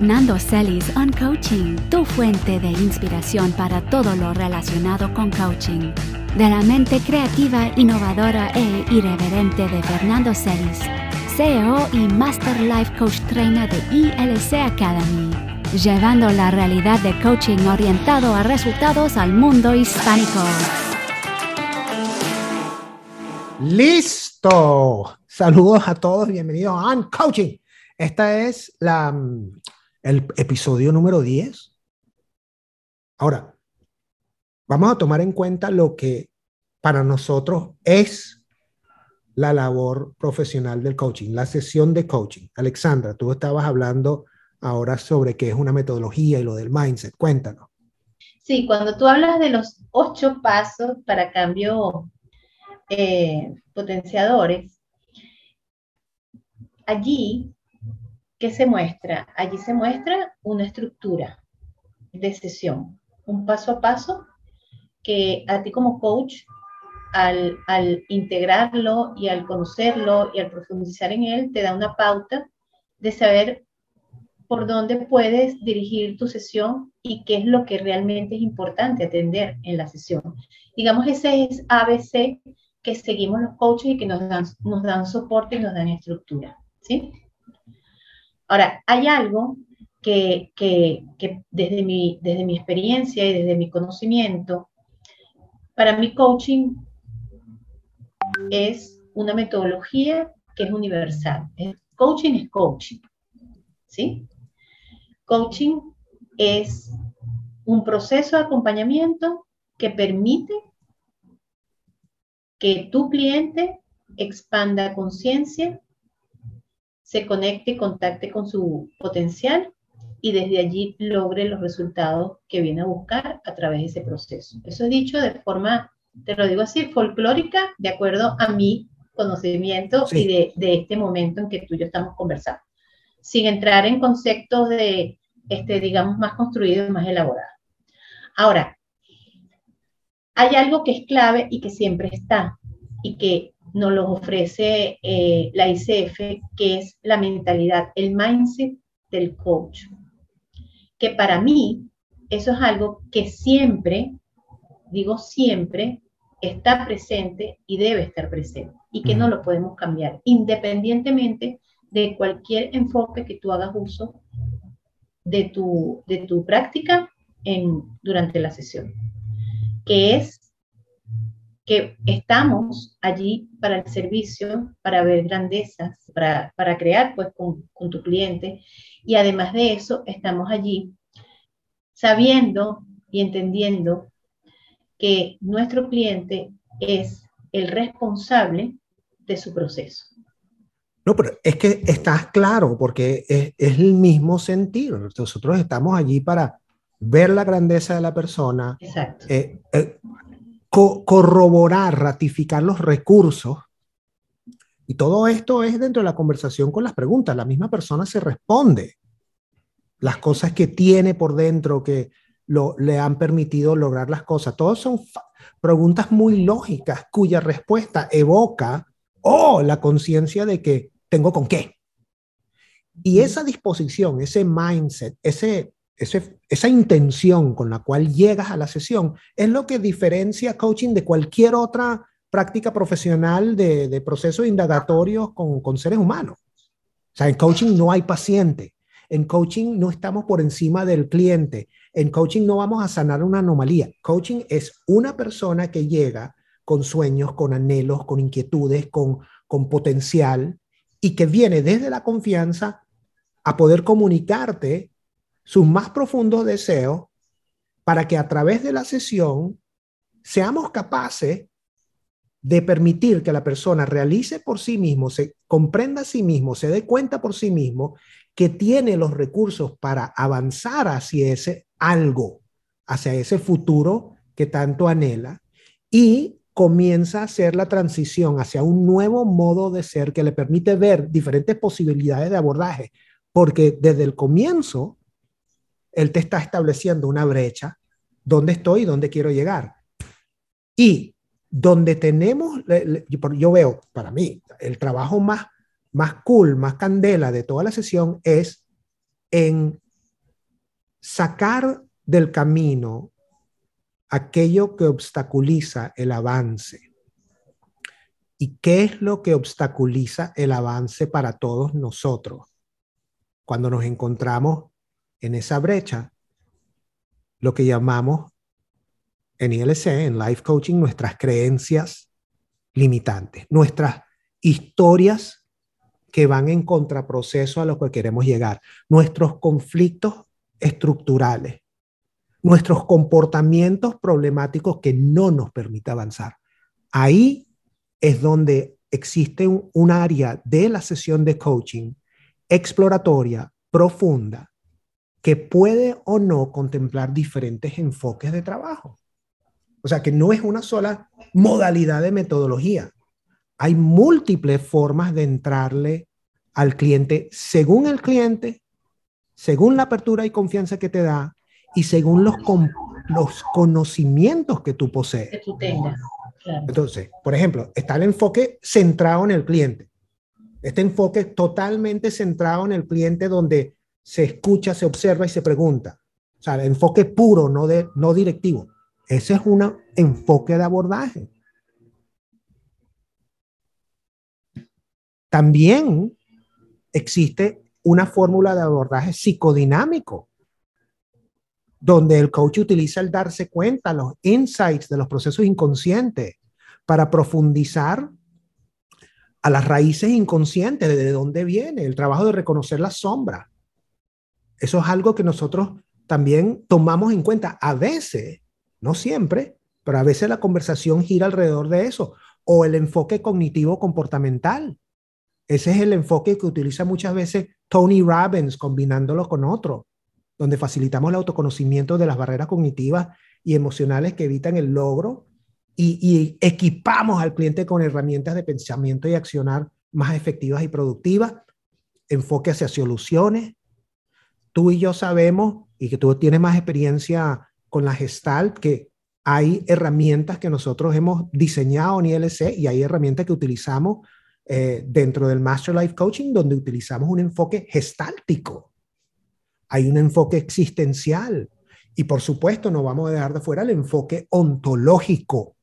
Fernando Celis on Coaching, tu fuente de inspiración para todo lo relacionado con coaching. De la mente creativa, innovadora e irreverente de Fernando Celis, CEO y Master Life Coach Trainer de ILC Academy, llevando la realidad de coaching orientado a resultados al mundo hispánico. Listo. Saludos a todos, bienvenidos a On Coaching. Esta es la, el episodio número 10. Ahora, vamos a tomar en cuenta lo que para nosotros es la labor profesional del coaching, la sesión de coaching. Alexandra, tú estabas hablando ahora sobre qué es una metodología y lo del mindset. Cuéntanos. Sí, cuando tú hablas de los ocho pasos para cambio eh, potenciadores, allí, ¿qué se muestra? Allí se muestra una estructura de sesión, un paso a paso que a ti como coach, al, al integrarlo y al conocerlo y al profundizar en él, te da una pauta de saber por dónde puedes dirigir tu sesión y qué es lo que realmente es importante atender en la sesión. Digamos, ese es ABC que seguimos los coaches y que nos dan, nos dan soporte y nos dan estructura. ¿sí? Ahora, hay algo que, desde, mi, desde mi experiencia y desde mi conocimiento, para mí coaching es una metodología que es universal. Coaching es coaching. ¿Sí? Coaching es un proceso de acompañamiento que permite que tu cliente expanda conciencia, se conecte y contacte con su potencial y desde allí logre los resultados que viene a buscar a través de ese proceso. Eso es dicho de forma, te lo digo así, folclórica, de acuerdo a mi conocimiento y de, de, este momento en que tú y yo estamos conversando, sin entrar en conceptos de, este, digamos, más construidos, más elaborados. Ahora, hay algo que es clave y que siempre está y que nos lo ofrece eh, la ICF, que es la mentalidad, el mindset del coach. Que para mí eso es algo que siempre, digo siempre, está presente y debe estar presente y que no lo podemos cambiar, independientemente de cualquier enfoque que tú hagas uso de tu, de tu práctica en, durante la sesión que es que estamos allí para el servicio, para ver grandezas, para, para crear pues con, con, tu cliente. Y además de eso, estamos allí sabiendo y entendiendo que nuestro cliente es el responsable de su proceso. No, pero es que estás claro, porque es, es el mismo sentir. Nosotros estamos allí para ver la grandeza de la persona, eh, eh, co corroborar, ratificar los recursos. Y todo esto es dentro de la conversación con las preguntas. La misma persona se responde las cosas que tiene por dentro que lo, le han permitido lograr las cosas. Todas son preguntas muy lógicas cuya respuesta evoca o oh, la conciencia de que tengo con qué. Y esa disposición, ese mindset, ese, esa intención con la cual llegas a la sesión es lo que diferencia coaching de cualquier otra práctica profesional de, de procesos indagatorios con, con seres humanos. O sea, en coaching no hay paciente. En coaching no estamos por encima del cliente. En coaching no vamos a sanar una anomalía. Coaching es una persona que llega con sueños, con anhelos, con inquietudes, con, con potencial y que viene desde la confianza a poder comunicarte sus más profundos deseos para que a través de la sesión seamos capaces de permitir que la persona realice por sí mismo, se comprenda a sí mismo, se dé cuenta por sí mismo que tiene los recursos para avanzar hacia ese algo, hacia ese futuro que tanto anhela y comienza a hacer la transición hacia un nuevo modo de ser que le permite ver diferentes posibilidades de abordaje, porque desde el comienzo él te está estableciendo una brecha, dónde estoy y dónde quiero llegar. Y donde tenemos, yo veo, para mí, el trabajo más, más cool, más candela de toda la sesión es en sacar del camino aquello que obstaculiza el avance. ¿Y qué es lo que obstaculiza el avance para todos nosotros? Cuando nos encontramos en esa brecha, lo que llamamos en ILC, en Life Coaching, nuestras creencias limitantes, nuestras historias que van en contraproceso a lo que queremos llegar, nuestros conflictos estructurales, nuestros comportamientos problemáticos que no nos permiten avanzar. Ahí es donde existe un, área de la sesión de coaching exploratoria, profunda, que puede o no contemplar diferentes enfoques de trabajo. O sea, que no es una sola modalidad de metodología. Hay múltiples formas de entrarle al cliente según el cliente, según la apertura y confianza que te da y según los, los conocimientos que tú posees. Que tú tengas. Entonces, por ejemplo, está el enfoque centrado en el cliente. Este enfoque totalmente centrado en el cliente donde se escucha, se observa y se pregunta. O sea, el enfoque puro, no, de, no directivo. Ese es un enfoque de abordaje. También existe una fórmula de abordaje psicodinámico, donde el coach utiliza el darse cuenta, los insights de los procesos inconscientes para profundizar a las raíces inconscientes, de dónde viene, el trabajo de reconocer la sombra. Eso es algo que nosotros también tomamos en cuenta. A veces, no siempre, pero a veces la conversación gira alrededor de eso, o el enfoque cognitivo comportamental. Ese es el enfoque que utiliza muchas veces Tony Robbins combinándolo con otro, donde facilitamos el autoconocimiento de las barreras cognitivas y emocionales que evitan el logro y, equipamos al cliente con herramientas de pensamiento y accionar más efectivas y productivas, enfoque hacia soluciones. Tú y yo sabemos, y que tú tienes más experiencia con la Gestalt, que hay herramientas que nosotros hemos diseñado en ILC y hay herramientas que utilizamos eh, dentro del Master Life Coaching donde utilizamos un enfoque gestáltico. Hay un enfoque existencial. Y por supuesto, no vamos a dejar de fuera el enfoque ontológico,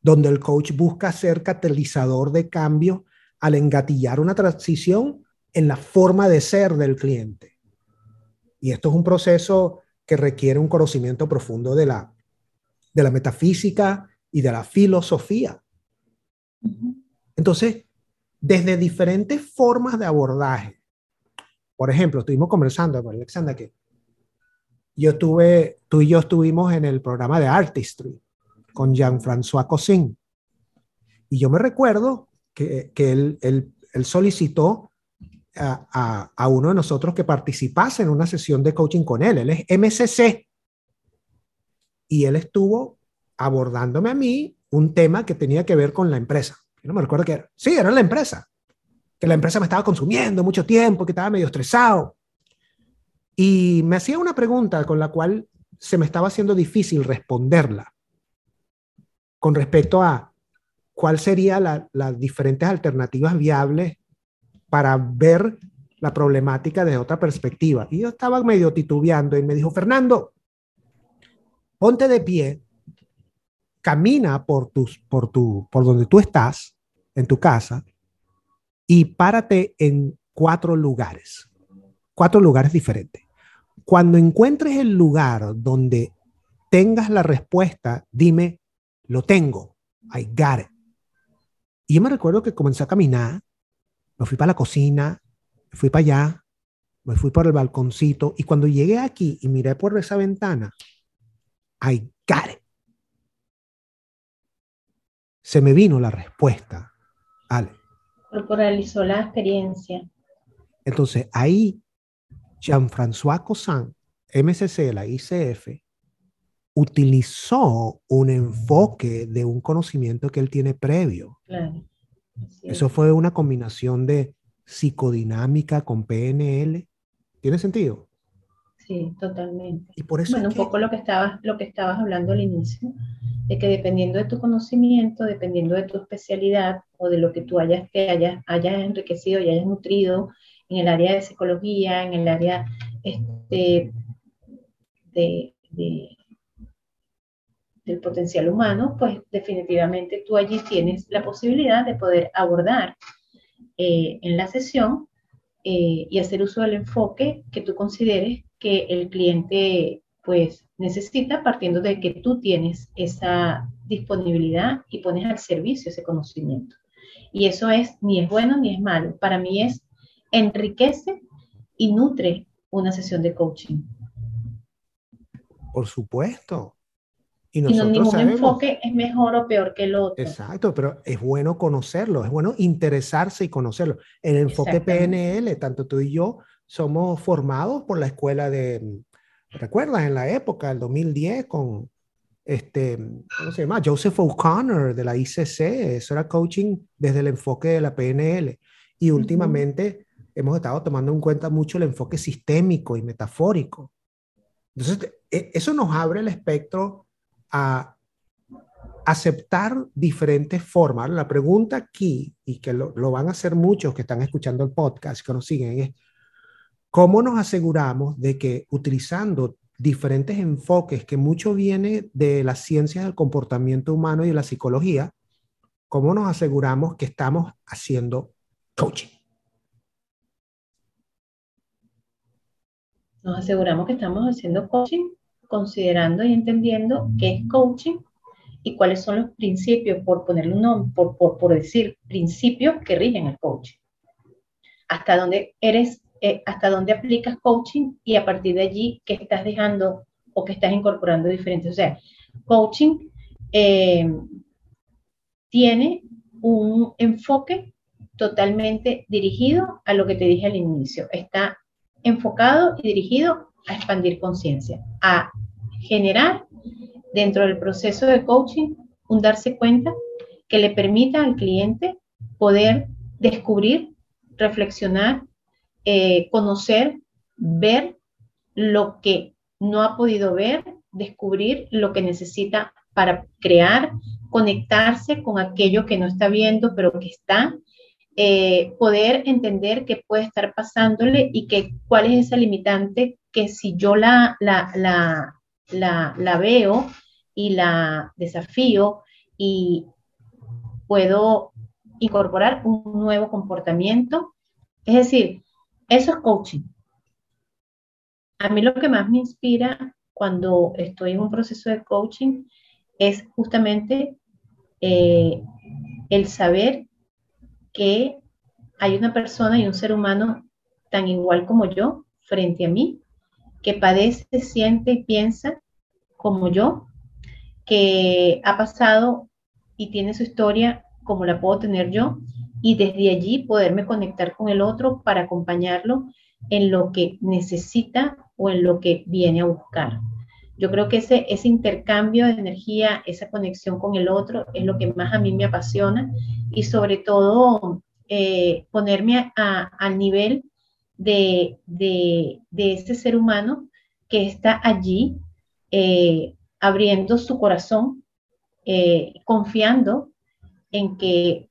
donde el coach busca ser catalizador de cambio al engatillar una transición en la forma de ser del cliente. Y esto es un proceso que requiere un conocimiento profundo de la, de la metafísica y de la filosofía. Entonces, desde diferentes formas de abordaje, por ejemplo, estuvimos conversando con Alexandra que yo estuve, tú y yo estuvimos en el programa de Artistry con Jean-François Cossin. Y yo me recuerdo que, que él, él, solicitó a, uno de nosotros que participase en una sesión de coaching con él. Él es MCC. Y él estuvo abordándome a mí un tema que tenía que ver con la empresa no me recuerdo qué era. Sí, era la empresa. Que la empresa me estaba consumiendo mucho tiempo, que estaba medio estresado. Y me hacía una pregunta con la cual se me estaba haciendo difícil responderla con respecto a cuál sería las diferentes alternativas viables para ver la problemática desde otra perspectiva. Y yo estaba medio titubeando y me dijo, Fernando, ponte de pie, camina por, tus, por, tu, por donde tú estás en tu casa y párate en cuatro lugares, cuatro lugares diferentes. Cuando encuentres el lugar donde tengas la respuesta, dime, lo tengo, I got. Y yo me recuerdo que comencé a caminar, me fui para la cocina, me fui para allá, me fui por el balconcito y cuando llegué aquí y miré por esa ventana, I got it. Se me vino la respuesta Ale. Corporalizó la experiencia. Entonces, ahí Jean-François Cousin, MCC, la ICF, utilizó un enfoque de un conocimiento que él tiene previo. Claro. Eso fue una combinación de psicodinámica con PNL. ¿Tiene sentido? Sí, totalmente. Y por eso bueno, un poco lo que estabas, lo que estabas hablando al inicio, de que dependiendo de tu conocimiento, dependiendo de tu especialidad o de lo que tú hayas, te hayas, hayas enriquecido y hayas nutrido en el área de psicología, en el área este, de, del potencial humano, pues definitivamente tú allí tienes la posibilidad de poder abordar eh, en la sesión eh, y hacer uso del enfoque que tú consideres que el cliente pues necesita partiendo de que tú tienes esa disponibilidad y pones al servicio ese conocimiento. Y eso es ni es bueno ni es malo. Para mí es enriquece y nutre una sesión de coaching. Por supuesto. Y, no ningún enfoque es mejor o peor que el otro. Exacto, pero es bueno conocerlo, es bueno interesarse y conocerlo. El enfoque PNL, tanto tú y yo somos formados por la escuela de, ¿recuerdas? En la época, el 2010, con este, ¿cómo se llama? Joseph O'Connor de la ICC, eso era coaching desde el enfoque de la PNL. Y últimamente hemos estado tomando en cuenta mucho el enfoque sistémico y metafórico. Entonces, e, eso nos abre el espectro a aceptar diferentes formas. La pregunta aquí, y que lo, lo, van a hacer muchos que están escuchando el podcast, que nos siguen, es cómo nos aseguramos de que utilizando diferentes enfoques, que mucho viene de las ciencias del comportamiento humano y de la psicología, cómo nos aseguramos que estamos haciendo coaching. Nos aseguramos que estamos haciendo coaching considerando y entendiendo qué es coaching y cuáles son los principios, por ponerle un nombre, por, por, decir, principios que rigen el coaching. Hasta dónde eres, eh, hasta dónde aplicas coaching y a partir de allí qué estás dejando o qué estás incorporando diferentes. O sea, coaching eh, tiene un enfoque totalmente dirigido a lo que te dije al inicio. Está enfocado y dirigido a expandir conciencia, a generar dentro del proceso de coaching un darse cuenta que le permita al cliente poder descubrir, reflexionar, eh, conocer, ver lo que no ha podido ver, descubrir lo que necesita para crear, conectarse con aquello que no está viendo, pero que está, eh, poder entender qué puede estar pasándole y que, cuál es esa limitante que si yo la, la, la, la veo y la desafío y puedo incorporar un nuevo comportamiento. Es decir, eso es coaching. A mí lo que más me inspira cuando estoy en un proceso de coaching es justamente eh, el saber que hay una persona y un ser humano tan igual como yo frente a mí, que padece, siente y piensa como yo, que ha pasado y tiene su historia como la puedo tener yo, y desde allí poderme conectar con el otro para acompañarlo en lo que necesita o en lo que viene a buscar. Yo creo que ese, ese intercambio de energía, esa conexión con el otro es lo que más a mí me apasiona y sobre todo eh, ponerme al nivel de, de, ese ser humano que está allí eh, abriendo su corazón, eh, confiando en que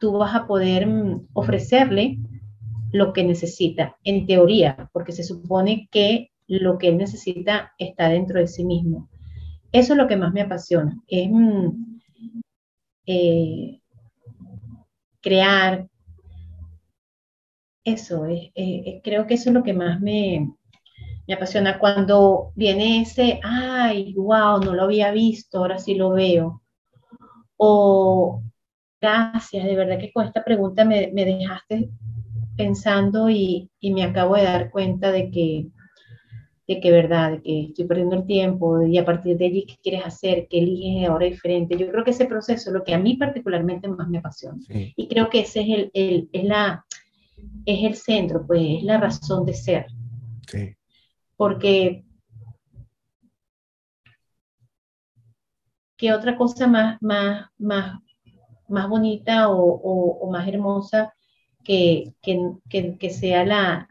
tú vas a poder mm, ofrecerle lo que necesita, en teoría, porque se supone que lo que él necesita está dentro de sí mismo. Eso es lo que más me apasiona, es mm, eh, crear. Eso, es, creo que eso es lo que más me, me apasiona. Cuando viene ese, ay, wow, no lo había visto, ahora sí lo veo. O, gracias, de verdad que con esta pregunta me, me dejaste pensando y, y, me acabo de dar cuenta de que de que verdad, de que estoy perdiendo el tiempo y a partir de allí qué quieres hacer, qué eliges ahora diferente. Yo creo que ese proceso es lo que a mí particularmente más me apasiona. Y creo que ese es el, el, es, la, es el centro, pues es la razón de ser. Sí. Porque ¿qué otra cosa más, más, más, más bonita o, o, más hermosa que, que, que sea la,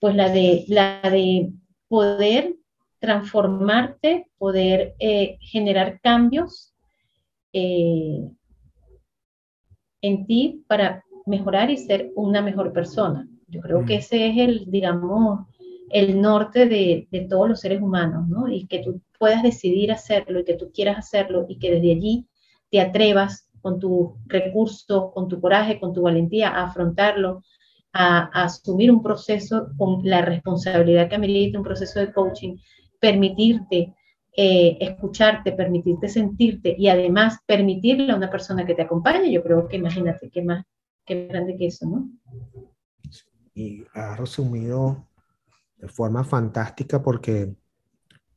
pues la de, la de poder transformarte, poder eh, generar cambios eh, en ti para mejorar y ser una mejor persona. Yo creo que mm. ese es el, digamos, el norte de, de, todos los seres humanos, ¿no? Y que tú puedas decidir hacerlo y que tú quieras hacerlo y que desde allí te atrevas con tu recurso, con tu coraje, con tu valentía a afrontarlo, a, asumir un proceso con la responsabilidad que amerita un proceso de coaching, permitirte eh, escucharte, permitirte sentirte y además permitirle a una persona que te acompañe, yo creo que imagínate qué más, qué grande que eso, ¿no? Y ha resumido de forma fantástica porque,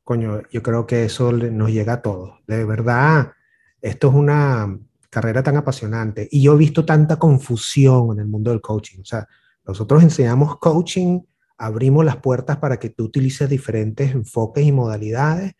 coño, yo creo que eso nos llega a todos. De verdad, esto es una carrera tan apasionante y yo he visto tanta confusión en el mundo del coaching. O sea, nosotros enseñamos coaching, abrimos las puertas para que tú utilices diferentes enfoques y modalidades,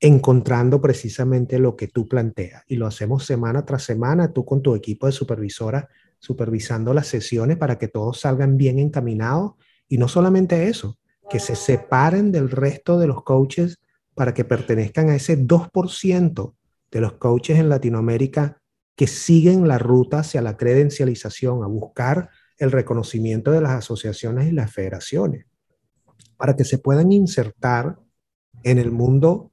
encontrando precisamente lo que tú planteas. Y lo hacemos semana tras semana, tú con tu equipo de supervisora, supervisando las sesiones para que todos salgan bien encaminados. Y no solamente eso, que se separen del resto de los coaches para que pertenezcan a ese 2% de los coaches en Latinoamérica que siguen la ruta hacia la credencialización, a buscar el reconocimiento de las asociaciones y las federaciones, para que se puedan insertar en el mundo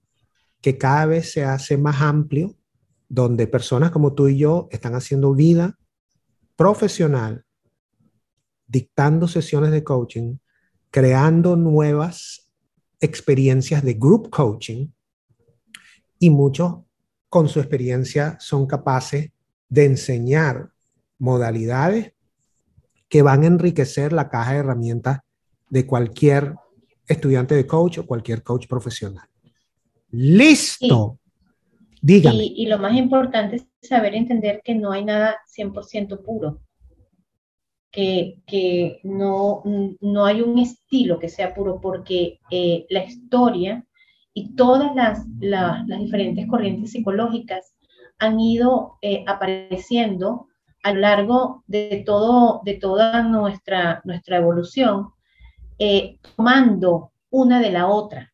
que cada vez se hace más amplio, donde personas como tú y yo están haciendo vida profesional, dictando sesiones de coaching, creando nuevas experiencias de group coaching y muchos con su experiencia son capaces de enseñar modalidades que van a enriquecer la caja de herramientas de cualquier estudiante de coach o cualquier coach profesional. Listo. Dígame. Y, lo más importante es saber entender que no hay nada 100% puro, que, no, no, hay un estilo que sea puro, porque eh, la historia y todas las, las, diferentes corrientes psicológicas han ido eh, apareciendo a lo largo de, todo, de toda nuestra, nuestra evolución, eh, tomando una de la otra,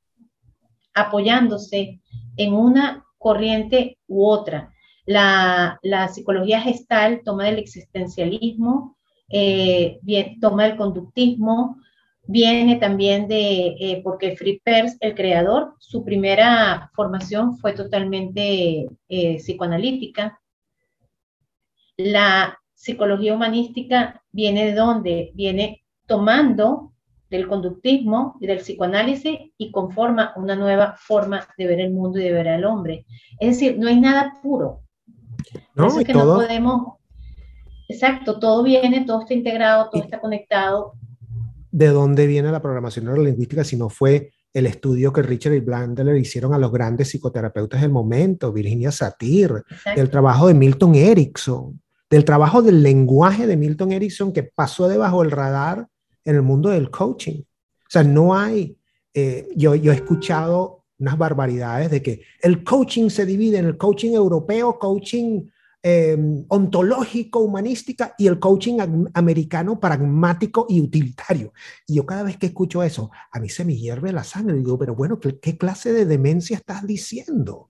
apoyándose en una corriente u otra. La, psicología gestal toma del existencialismo, eh, toma el conductismo, viene también de, eh, porque Fritz Perls, el creador, su primera formación fue totalmente psicoanalítica, la psicología humanística viene de dónde? Viene tomando del conductismo y del psicoanálisis y conforma una nueva forma de ver el mundo y de ver al hombre. Es decir, no hay nada puro. No, es que no podemos. Exacto, todo viene, todo está integrado, todo está conectado. ¿De dónde viene la programación neurolingüística si no fue el estudio que Richard y Blandler hicieron a los grandes psicoterapeutas del momento, Virginia Satir, el trabajo de Milton Erickson? del trabajo del lenguaje de Milton Erickson que pasó debajo del radar en el mundo del coaching. O sea, no hay, eh, yo, yo he escuchado unas barbaridades de que el coaching se divide en el coaching europeo, coaching em, ontológico, humanística y el coaching americano pragmático y utilitario. Y yo cada vez que escucho eso, a mí se me hierve la sangre. Digo, pero bueno, qué clase de demencia estás diciendo?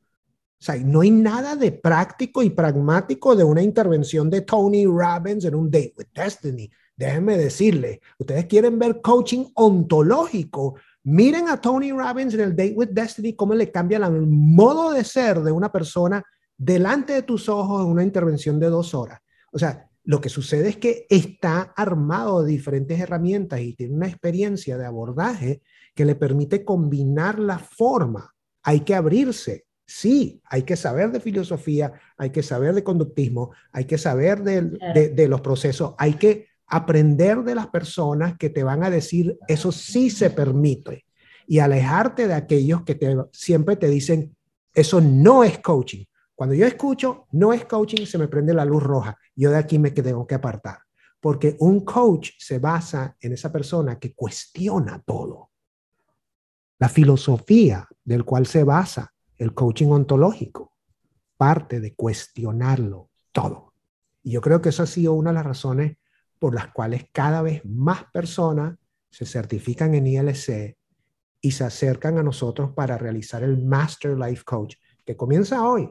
O sea, no hay nada de práctico y pragmático de una intervención de Tony Robbins en un Date with Destiny. Déjenme decirle, ustedes quieren ver coaching ontológico. Miren a Tony Robbins en el Date with Destiny, cómo le cambia el modo de ser de una persona delante de tus ojos en una intervención de dos horas. O sea, lo que sucede es que está armado de diferentes herramientas y tiene una experiencia de abordaje que le permite combinar la forma. Hay que abrirse, Sí, hay que saber de filosofía, hay que saber de conductismo, hay que saber de, los procesos, hay que aprender de las personas que te van a decir eso sí se permite y alejarte de aquellos que te, siempre te dicen eso no es coaching. Cuando yo escucho no es coaching, se me prende la luz roja. Yo de aquí me tengo que apartar. Porque un coach se basa en esa persona que cuestiona todo. La filosofía del cual se basa el coaching ontológico parte de cuestionarlo todo. Y yo creo que eso ha sido una de las razones por las cuales cada vez más personas se certifican en ILC y se acercan a nosotros para realizar el Master Life Coach, que comienza hoy.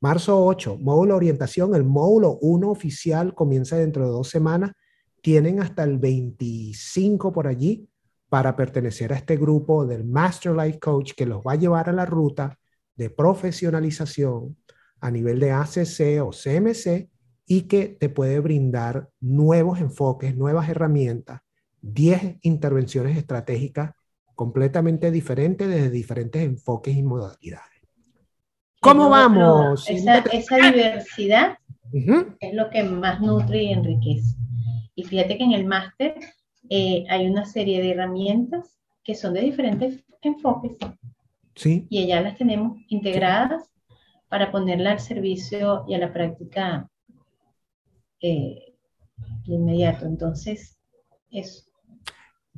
Marzo 8, módulo orientación, el módulo 1 oficial comienza dentro de dos semanas. Tienen hasta el 25 por allí para pertenecer a este grupo del Master Life Coach que los va a llevar a la ruta de profesionalización a nivel de ACC o CMC y que te puede brindar nuevos enfoques, nuevas herramientas, 10 intervenciones estratégicas completamente diferentes desde diferentes enfoques y modalidades. ¿Cómo vamos? esa, diversidad es lo que más nutre y enriquece. Y fíjate que en el máster eh, hay una serie de herramientas que son de diferentes enfoques. Sí. Y ya las tenemos integradas para ponerla al servicio y a la práctica eh, de inmediato. Entonces, eso.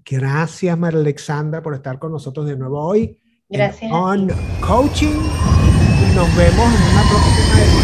Gracias, María Alexandra, por estar con nosotros de nuevo hoy. Gracias. On Coaching. Nos vemos en una próxima